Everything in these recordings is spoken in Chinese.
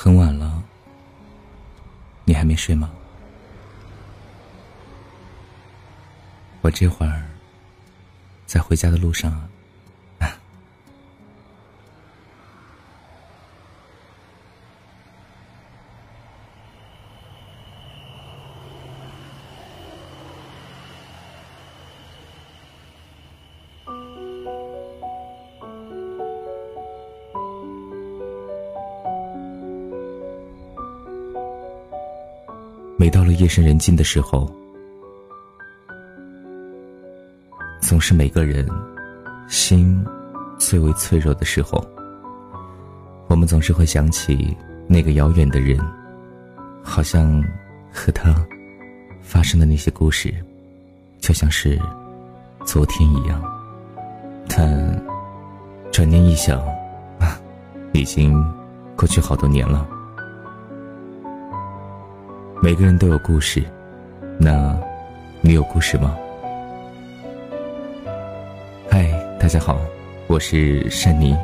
很晚了，你还没睡吗？我这会儿在回家的路上啊。夜深人静的时候，总是每个人心最为脆弱的时候。我们总是会想起那个遥远的人，好像和他发生的那些故事，就像是昨天一样。但转念一想，已经过去好多年了。每个人都有故事，那，你有故事吗？嗨，大家好，我是善妮，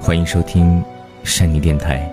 欢迎收听善妮电台。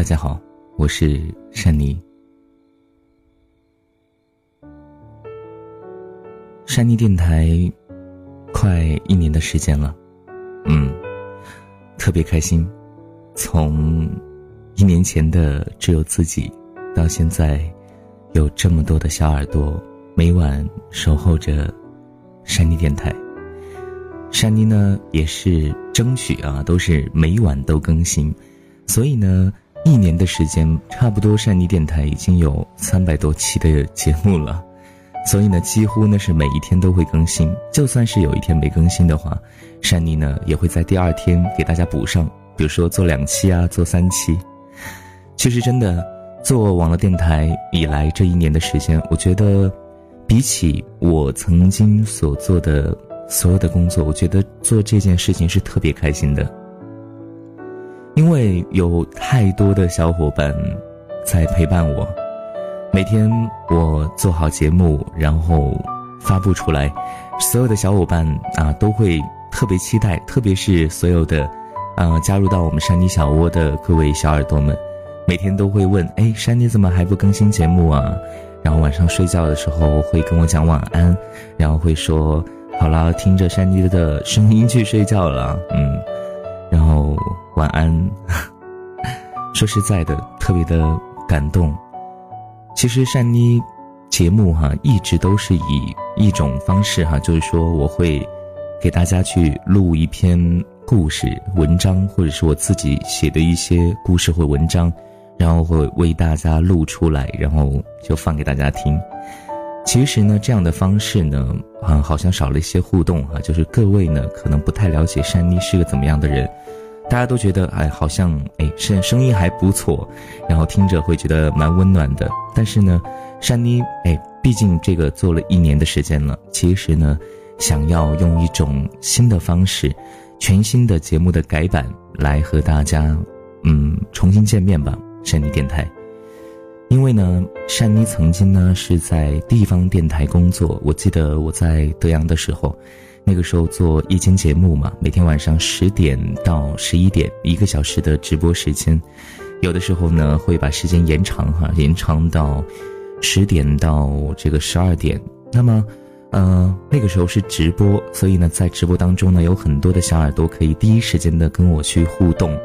大家好，我是善妮。善妮电台快一年的时间了，嗯，特别开心。从一年前的只有自己，到现在有这么多的小耳朵，每晚守候着山妮电台。善妮呢，也是争取啊，都是每晚都更新，所以呢。一年的时间，差不多善妮电台已经有三百多期的节目了，所以呢，几乎呢是每一天都会更新。就算是有一天没更新的话，善妮呢也会在第二天给大家补上，比如说做两期啊，做三期。其实真的，做网络电台以来这一年的时间，我觉得，比起我曾经所做的所有的工作，我觉得做这件事情是特别开心的。因为有太多的小伙伴在陪伴我，每天我做好节目，然后发布出来，所有的小伙伴啊都会特别期待，特别是所有的，啊加入到我们山妮小窝的各位小耳朵们，每天都会问：哎，山妮怎么还不更新节目啊？然后晚上睡觉的时候会跟我讲晚安，然后会说：好了，听着山妮的声音去睡觉了，嗯，然后。晚安。说实在的，特别的感动。其实善妮节目哈，一直都是以一种方式哈，就是说我会给大家去录一篇故事文章，或者是我自己写的一些故事或文章，然后会为大家录出来，然后就放给大家听。其实呢，这样的方式呢，啊，好像少了一些互动哈，就是各位呢，可能不太了解善妮是个怎么样的人。大家都觉得哎，好像哎，声声音还不错，然后听着会觉得蛮温暖的。但是呢，珊妮哎，毕竟这个做了一年的时间了，其实呢，想要用一种新的方式，全新的节目的改版来和大家，嗯，重新见面吧。珊妮电台，因为呢，善妮曾经呢是在地方电台工作，我记得我在德阳的时候。那个时候做夜间节目嘛，每天晚上十点到十一点，一个小时的直播时间，有的时候呢会把时间延长哈，延长到十点到这个十二点。那么，呃，那个时候是直播，所以呢，在直播当中呢，有很多的小耳朵可以第一时间的跟我去互动。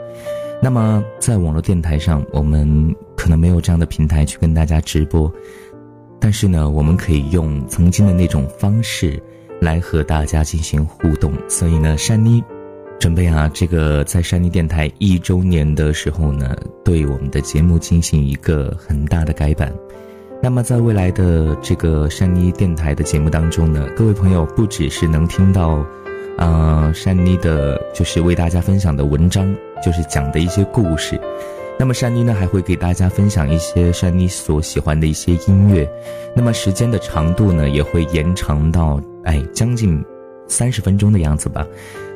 那么，在网络电台上，我们可能没有这样的平台去跟大家直播，但是呢，我们可以用曾经的那种方式。来和大家进行互动，所以呢，珊妮准备啊，这个在山妮电台一周年的时候呢，对我们的节目进行一个很大的改版。那么在未来的这个山妮电台的节目当中呢，各位朋友不只是能听到，呃，山妮的，就是为大家分享的文章，就是讲的一些故事。那么珊妮呢，还会给大家分享一些珊妮所喜欢的一些音乐。那么时间的长度呢，也会延长到哎将近三十分钟的样子吧。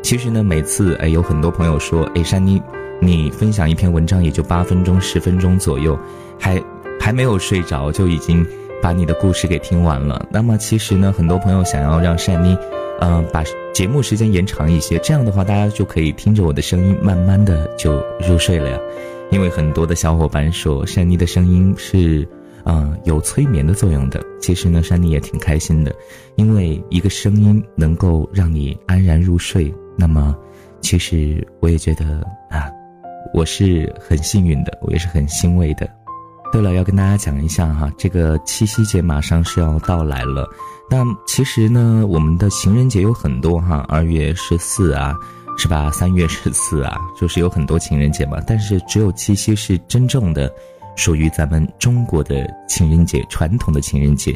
其实呢，每次哎有很多朋友说，哎珊妮，你分享一篇文章也就八分钟、十分钟左右，还还没有睡着就已经把你的故事给听完了。那么其实呢，很多朋友想要让珊妮，嗯，把节目时间延长一些，这样的话大家就可以听着我的声音，慢慢的就入睡了呀。因为很多的小伙伴说珊妮的声音是，啊，有催眠的作用的。其实呢，珊妮也挺开心的，因为一个声音能够让你安然入睡。那么，其实我也觉得啊，我是很幸运的，我也是很欣慰的。对了，要跟大家讲一下哈，这个七夕节马上是要到来了。那其实呢，我们的情人节有很多哈，二月十四啊。是吧？三月十四啊，就是有很多情人节嘛，但是只有七夕是真正的属于咱们中国的情人节，传统的情人节。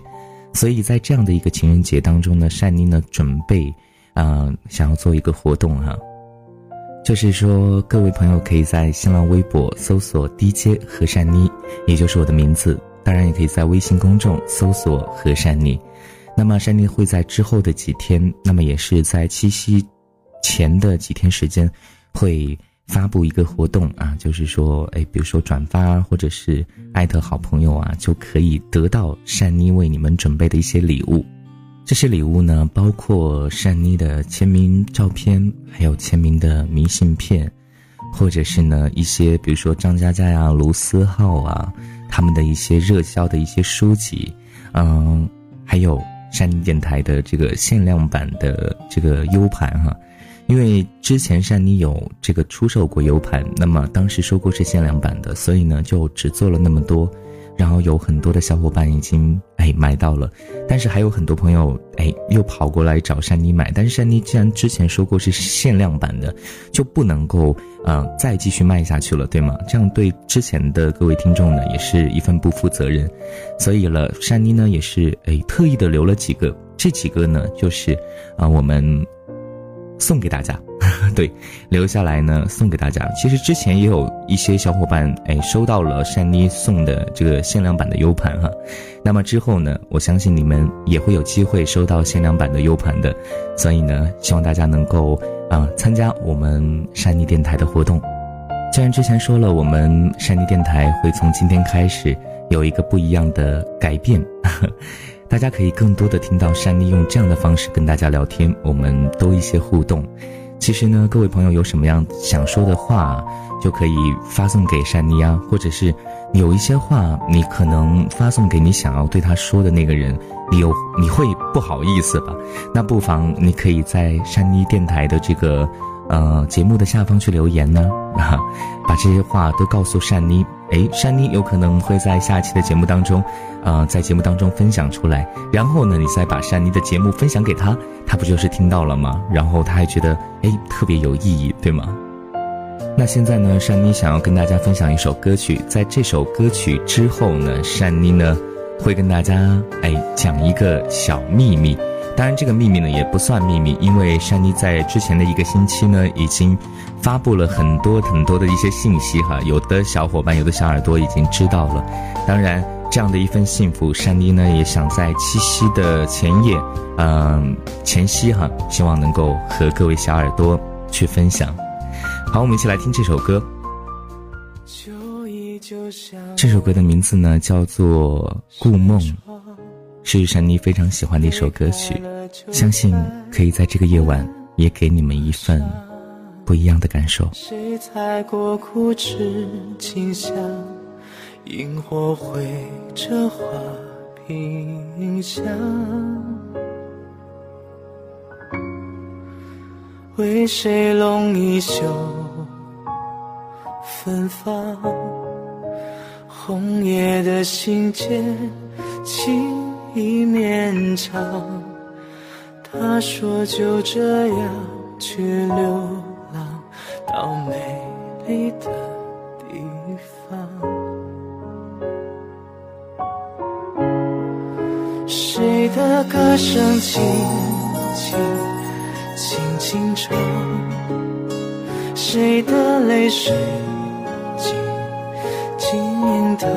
所以在这样的一个情人节当中呢，善妮呢准备啊，想要做一个活动哈，就是说各位朋友可以在新浪微博搜索 DJ 和善妮，也就是我的名字，当然也可以在微信公众搜索和善妮。那么善妮会在之后的几天，那么也是在七夕。前的几天时间，会发布一个活动啊，就是说，哎，比如说转发或者是艾特好朋友啊，就可以得到善妮为你们准备的一些礼物。这些礼物呢，包括善妮的签名照片，还有签名的明信片，或者是呢一些，比如说张嘉佳呀、卢思浩啊，他们的一些热销的一些书籍，嗯，还有善妮电台的这个限量版的这个 U 盘哈。因为之前善妮有这个出售过 U 盘，那么当时收购是限量版的，所以呢就只做了那么多，然后有很多的小伙伴已经哎买到了，但是还有很多朋友哎又跑过来找善妮买，但是善妮既然之前说过是限量版的，就不能够嗯再继续卖下去了，对吗？这样对之前的各位听众呢也是一份不负责任，所以了善妮呢也是哎特意的留了几个，这几个呢就是啊我们。送给大家，对，留下来呢送给大家。其实之前也有一些小伙伴哎收到了珊妮送的这个限量版的 U 盘哈，那么之后呢，我相信你们也会有机会收到限量版的 U 盘的，所以呢，希望大家能够啊参加我们珊妮电台的活动。既然之前说了，我们珊妮电台会从今天开始有一个不一样的改变。大家可以更多的听到珊妮用这样的方式跟大家聊天，我们多一些互动。其实呢，各位朋友有什么样想说的话，就可以发送给珊妮啊，或者是有一些话你可能发送给你想要对他说的那个人，你有你会不好意思吧？那不妨你可以在珊妮电台的这个。呃，节目的下方去留言呢，啊，把这些话都告诉善妮，哎，善妮有可能会在下期的节目当中，呃，在节目当中分享出来，然后呢，你再把善妮的节目分享给他，他不就是听到了吗？然后他还觉得，哎，特别有意义，对吗？那现在呢，善妮想要跟大家分享一首歌曲，在这首歌曲之后呢，善妮呢会跟大家哎讲一个小秘密。当然，这个秘密呢也不算秘密，因为珊妮在之前的一个星期呢，已经发布了很多很多的一些信息哈。有的小伙伴，有的小耳朵已经知道了。当然，这样的一份幸福，珊妮呢也想在七夕的前夜，嗯，前夕哈，希望能够和各位小耳朵去分享。好，我们一起来听这首歌。这首歌的名字呢叫做《故梦》。是珊妮非常喜欢的一首歌曲，相信可以在这个夜晚也给你们一份不一样的感受。谁踩过枯枝清香，萤火绘着花屏香，为谁拢一袖芬芳？红叶的信笺，情。一面墙，他说就这样去流浪。到美丽的地方。谁的歌声轻轻轻轻唱？谁的泪水静静淌？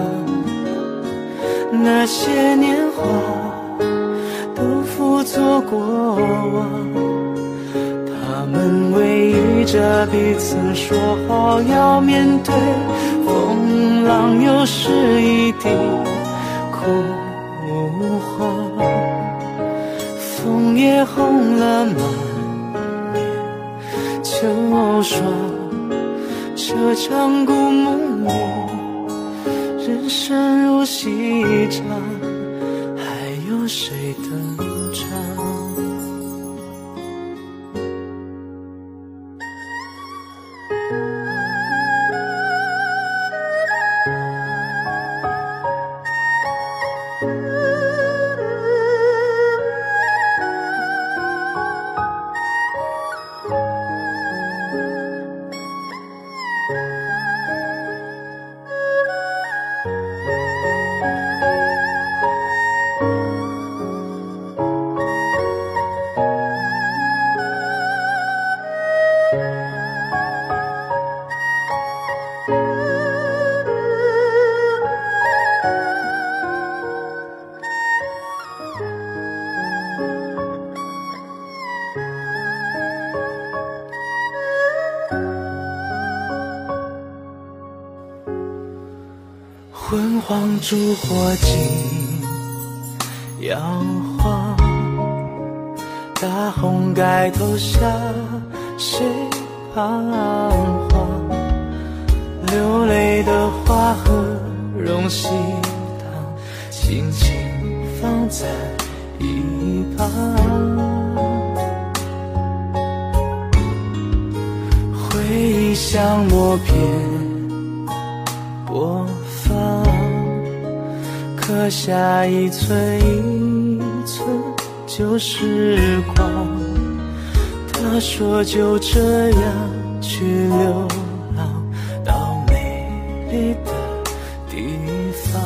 那些年华都付作过往，他们偎依着彼此，说好要面对风浪，又是一地枯黄，枫叶红了满面。秋霜，这场故梦里，人生如戏烛火尽摇晃，大红盖头下谁彷徨？流泪的花和荣喜糖，轻轻放在一旁。回忆像默片播放，刻下一寸一寸旧时光。他说就这样去流浪到美丽的地方。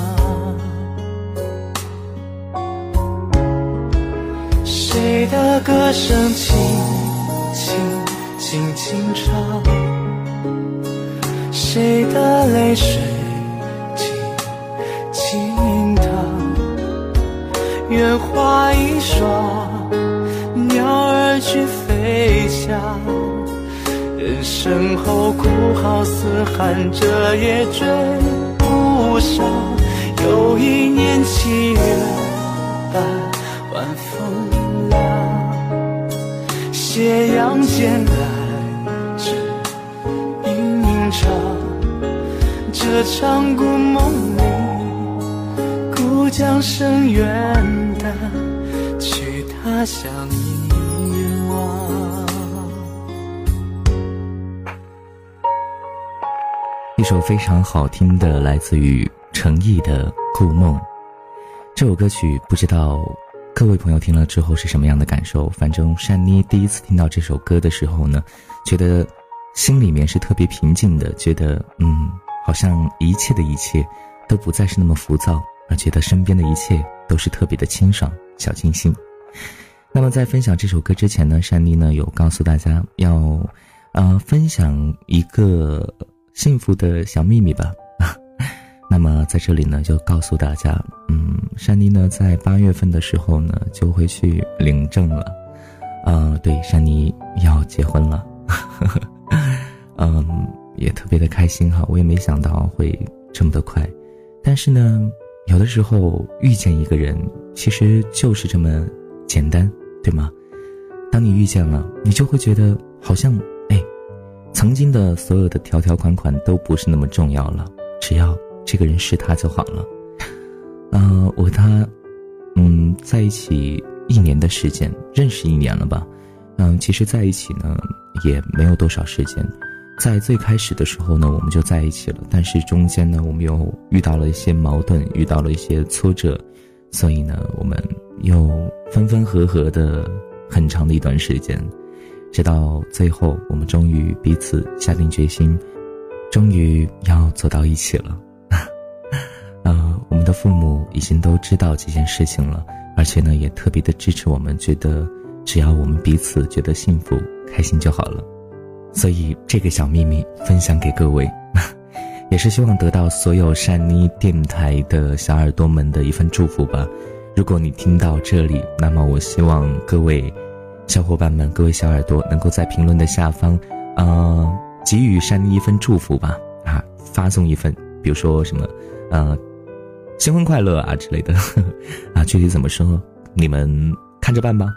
谁的歌声轻轻轻轻唱？谁的泪水花一双，鸟儿去飞翔。人生后哭号嘶喊，这也追不上。又一年七月半，晚风凉，斜阳渐来至吟唱。这场故梦里，将声远的，去他乡遗忘。一首非常好听的，来自于陈毅的《故梦》。这首歌曲不知道各位朋友听了之后是什么样的感受？反正珊妮第一次听到这首歌的时候呢，觉得心里面是特别平静的，觉得嗯，好像一切的一切都不再是那么浮躁，而觉得身边的一切都是特别的清爽、小清新。那么在分享这首歌之前呢，珊妮呢有告诉大家要，呃，分享一个幸福的小秘密吧。那么在这里呢，就告诉大家，嗯，珊妮呢在八月份的时候呢就会去领证了，呃，对，珊妮要结婚了，嗯，也特别的开心哈，我也没想到会这么的快，但是呢，有的时候遇见一个人，其实就是这么简单，对吗？当你遇见了，你就会觉得好像，哎，曾经的所有的条条款款都不是那么重要了，只要。这个人是他就好了，呃，我和他，嗯，在一起一年的时间，认识一年了吧，嗯，其实在一起呢也没有多少时间，在最开始的时候呢，我们就在一起了，但是中间呢，我们又遇到了一些矛盾，遇到了一些挫折，所以呢，我们又分分合合的很长的一段时间，直到最后，我们终于彼此下定决心，终于要走到一起了。呃，我们的父母已经都知道这件事情了，而且呢，也特别的支持我们，觉得只要我们彼此觉得幸福、开心就好了。所以这个小秘密分享给各位。也是希望得到所有善妮电台的小耳朵们的一份祝福吧。如果你听到这里，那么我希望各位小伙伴们、各位小耳朵能够在评论的下方，呃，给予善妮一份祝福吧。啊，发送一份，比如说什么，呃，新婚快乐啊之类的。啊，具体怎么说，你们看着办吧。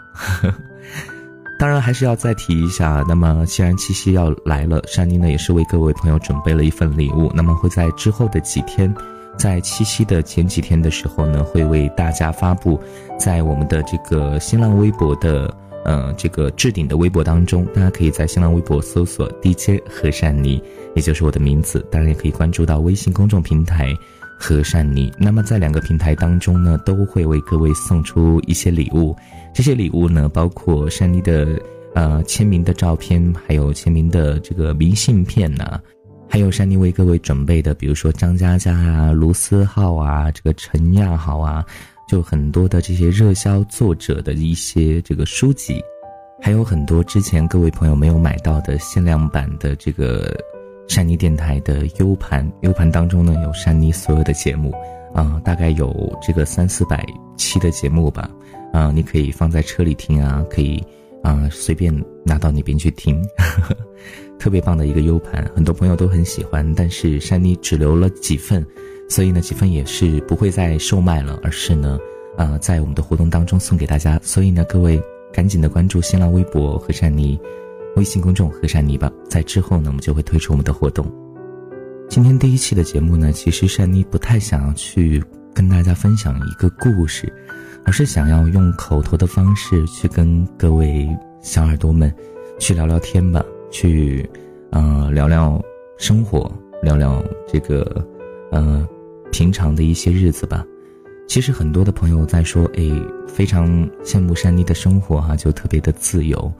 当然还是要再提一下，那么既然七夕要来了，珊妮呢也是为各位朋友准备了一份礼物，那么会在之后的几天，在七夕的前几天的时候呢，会为大家发布，在我们的这个新浪微博的，呃，这个置顶的微博当中，大家可以在新浪微博搜索 DJ 和善妮，也就是我的名字，当然也可以关注到微信公众平台。和善妮，那么在两个平台当中呢，都会为各位送出一些礼物。这些礼物呢，包括善妮的呃签名的照片，还有签名的这个明信片呐，还有珊妮为各位准备的，比如说张嘉佳啊、卢思浩啊、这个陈亚豪啊，就很多的这些热销作者的一些这个书籍，还有很多之前各位朋友没有买到的限量版的这个。山妮电台的 U 盘，U 盘当中呢有山妮所有的节目，啊，大概有这个三四百期的节目吧，啊，你可以放在车里听啊，可以啊随便拿到那边去听，特别棒的一个 U 盘，很多朋友都很喜欢，但是山妮只留了几份，所以呢几份也是不会再售卖了，而是呢，啊在我们的活动当中送给大家，所以呢各位赶紧的关注新浪微博和山妮。微信公众和善妮吧，在之后呢，我们就会推出我们的活动。今天第一期的节目呢，其实善妮不太想要去跟大家分享一个故事，而是想要用口头的方式去跟各位小耳朵们去聊聊天吧，去，呃，聊聊生活，聊聊这个，呃，平常的一些日子吧。其实很多的朋友在说，哎，非常羡慕善妮的生活哈，就特别的自由。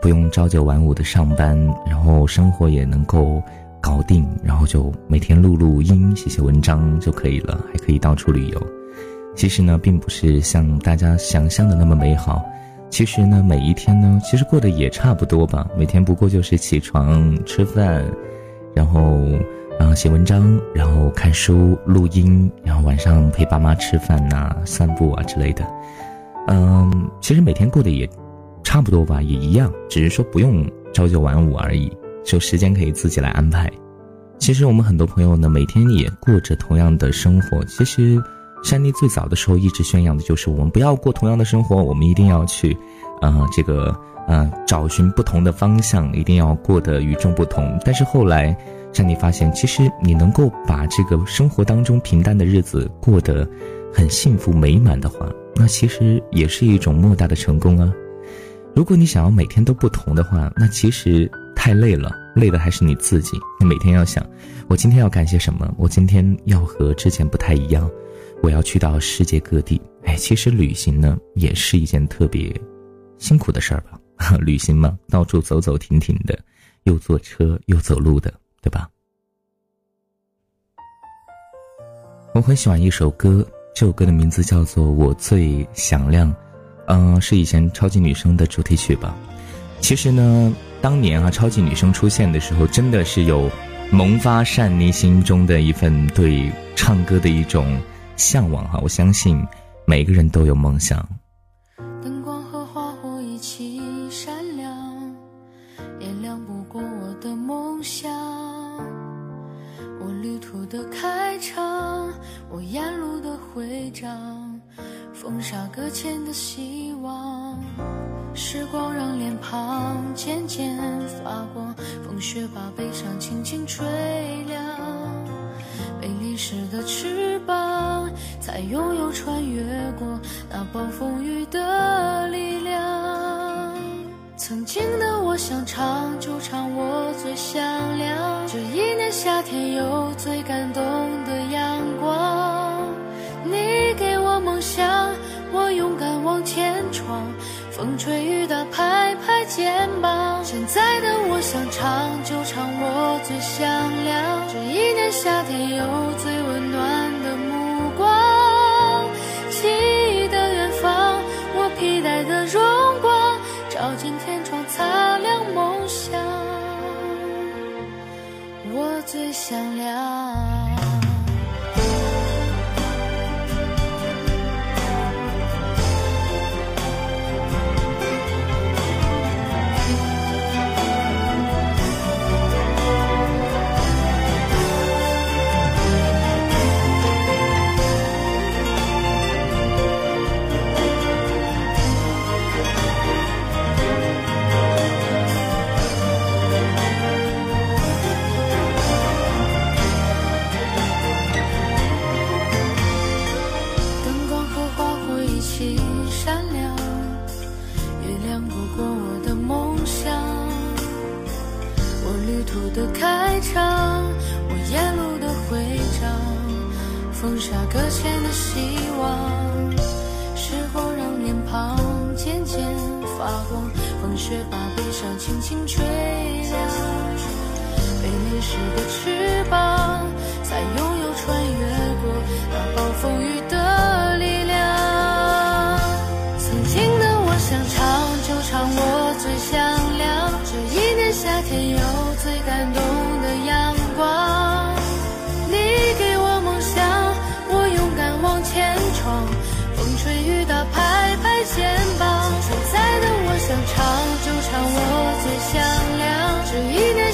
不用朝九晚五的上班，然后生活也能够搞定，然后就每天录录音、写写文章就可以了，还可以到处旅游。其实呢，并不是像大家想象的那么美好。其实呢，每一天呢，其实过得也差不多吧。每天不过就是起床、吃饭，然后啊写文章，然后看书、录音，然后晚上陪爸妈吃饭呐、散步啊之类的。嗯，其实每天过得也。差不多吧，也一样，只是说不用朝九晚五而已，就时间可以自己来安排。其实我们很多朋友呢，每天也过着同样的生活。其实，山妮最早的时候一直宣扬的就是我们不要过同样的生活，我们一定要去，呃，这个呃，找寻不同的方向，一定要过得与众不同。但是后来，山妮发现，其实你能够把这个生活当中平淡的日子过得很幸福美满的话，那其实也是一种莫大的成功啊。如果你想要每天都不同的话，那其实太累了，累的还是你自己。你每天要想，我今天要干些什么？我今天要和之前不太一样，我要去到世界各地。哎，其实旅行呢，也是一件特别辛苦的事儿吧？旅行嘛，到处走走停停的，又坐车又走路的，对吧？我很喜欢一首歌，这首歌的名字叫做《我最响亮》。嗯，是以前超级女声的主题曲吧。其实呢，当年啊，超级女声出现的时候，真的是有萌发善妮心中的一份对唱歌的一种向往哈。我相信每个人都有梦想。我，勇敢往前闯。风吹雨打，拍拍。肩膀。现在的我想唱就唱我最响亮，这一年夏天有最温暖的目光。记忆的远方，我披戴的荣光，照进天窗擦亮梦想，我最响亮。清清楚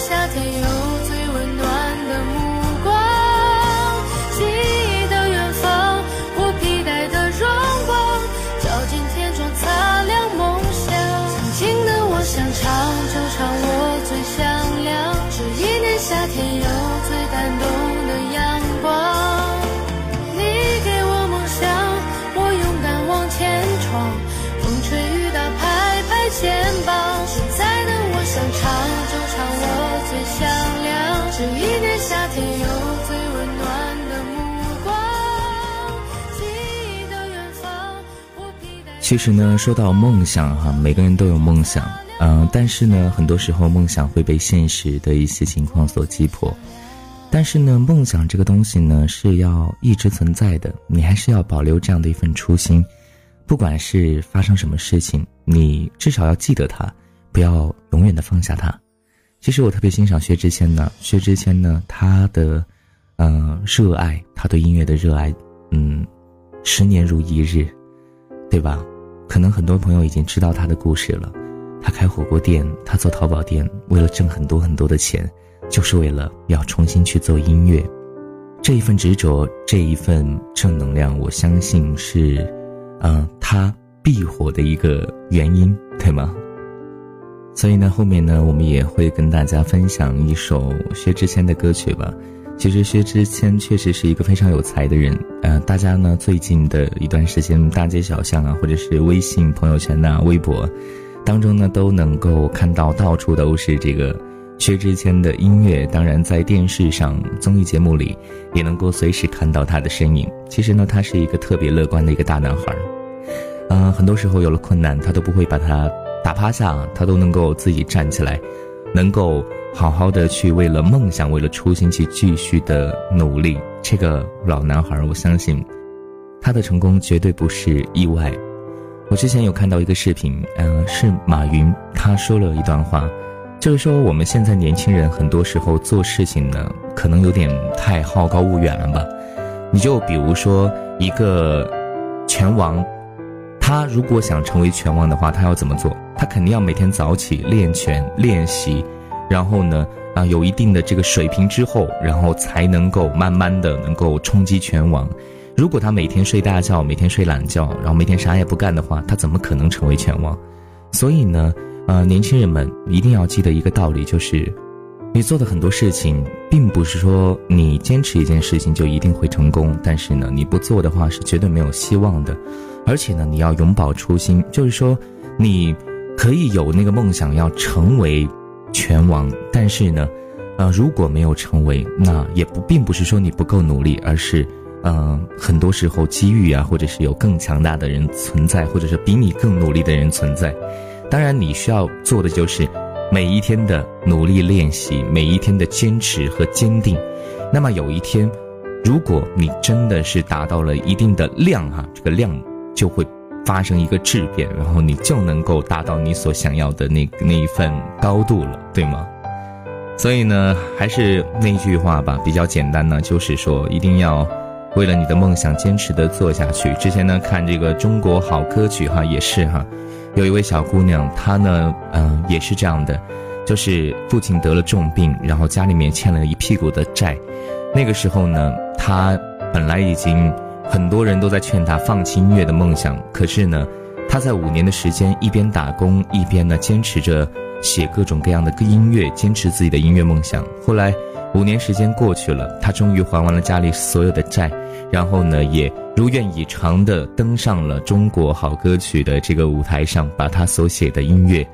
夏天有。其实呢，说到梦想哈，每个人都有梦想，嗯，但是呢，很多时候梦想会被现实的一些情况所击破。但是呢，梦想这个东西呢，是要一直存在的，你还是要保留这样的一份初心。不管是发生什么事情，你至少要记得它，不要永远的放下它。其实我特别欣赏薛之谦呢，薛之谦呢，他的，嗯，热爱，他对音乐的热爱，嗯，十年如一日，对吧？可能很多朋友已经知道他的故事了，他开火锅店，他做淘宝店，为了挣很多很多的钱，就是为了要重新去做音乐。这一份执着，这一份正能量，我相信是，嗯，他必火的一个原因，对吗？所以呢，后面呢，我们也会跟大家分享一首薛之谦的歌曲吧。其实薛之谦确实是一个非常有才的人，呃，大家呢最近的一段时间，大街小巷啊，或者是微信朋友圈呐、微博，当中呢都能够看到到处都是这个薛之谦的音乐。当然，在电视上综艺节目里，也能够随时看到他的身影。其实呢，他是一个特别乐观的一个大男孩，嗯，很多时候有了困难，他都不会把他打趴下，他都能够自己站起来，能够。好好的去为了梦想，为了初心去继续的努力。这个老男孩，我相信他的成功绝对不是意外。我之前有看到一个视频，嗯，是马云他说了一段话，就是说我们现在年轻人很多时候做事情呢，可能有点太好高骛远了吧。你就比如说一个拳王，他如果想成为拳王的话，他要怎么做？他肯定要每天早起练拳练习。然后呢，啊，有一定的这个水平之后，然后才能够慢慢的能够冲击全网。如果他每天睡大觉，每天睡懒觉，然后每天啥也不干的话，他怎么可能成为全网？所以呢，呃，年轻人们一定要记得一个道理，就是你做的很多事情，并不是说你坚持一件事情就一定会成功，但是呢，你不做的话是绝对没有希望的。而且呢，你要永葆初心，就是说，你可以有那个梦想要成为。拳王，但是呢，呃，如果没有成为，那也不并不是说你不够努力，而是，嗯，很多时候机遇啊，或者是有更强大的人存在，或者是比你更努力的人存在。当然，你需要做的就是每一天的努力练习，每一天的坚持和坚定。那么有一天，如果你真的是达到了一定的量哈，这个量就会发生一个质变，然后你就能够达到你所想要的那那一份高度了，对吗？所以呢，还是那句话吧，比较简单呢，就是说一定要为了你的梦想坚持的做下去。之前呢，看这个中国好歌曲哈，也是哈，有一位小姑娘，她呢，嗯，也是这样的，就是父亲得了重病，然后家里面欠了一屁股的债，那个时候呢，她本来已经很多人都在劝他放弃音乐的梦想，可是呢，他在五年的时间一边打工一边呢坚持着。写各种各样的音乐，坚持自己的音乐梦想。后来五年时间过去了，他终于还完了家里所有的债，然后呢，也如愿以偿的登上了中国好歌曲的这个舞台上，把他所写的音乐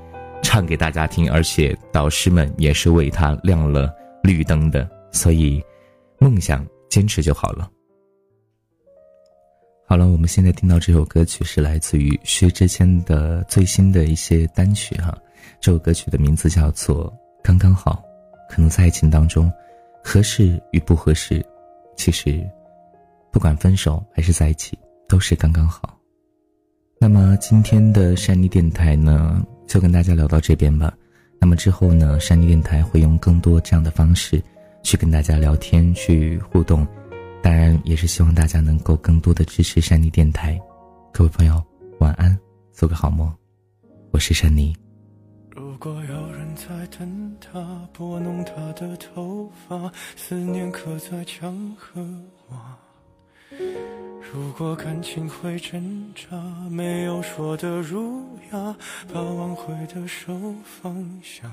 唱给大家听，而且导师们也是为他亮了绿灯的。所以，梦想坚持就好了。好了，我们现在听到这首歌曲是来自于薛之谦的最新的一些单曲哈。这首歌曲的名字叫做《刚刚好》，可能在爱情当中，合适与不合适，其实，不管分手还是在一起，都是刚刚好。那么今天的山妮电台呢，就跟大家聊到这边吧。那么之后呢，山妮电台会用更多这样的方式，去跟大家聊天、去互动。当然，也是希望大家能够更多的支持山妮电台。各位朋友，晚安，做个好梦。我是山妮。如果有人在等他，拨弄他的头发，思念刻在墙和瓦。如果感情会挣扎，没有说的儒雅，把挽回的手放下。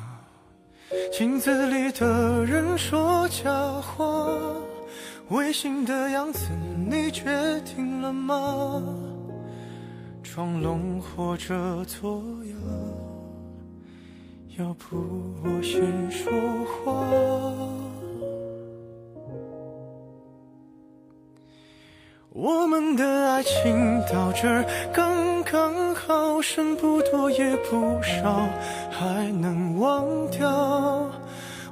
镜子里的人说假话，违心的样子你决定了吗？装聋或者作哑。要不我先说话。我们的爱情到这儿刚刚好，剩不多也不少，还能忘掉。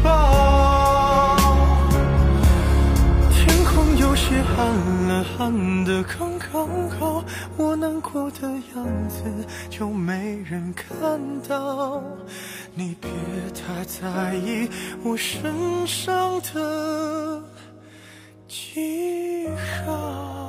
城堡。天空有些暗了，暗的刚刚好，我难过的样子就没人看到。你别太在意我身上的记号。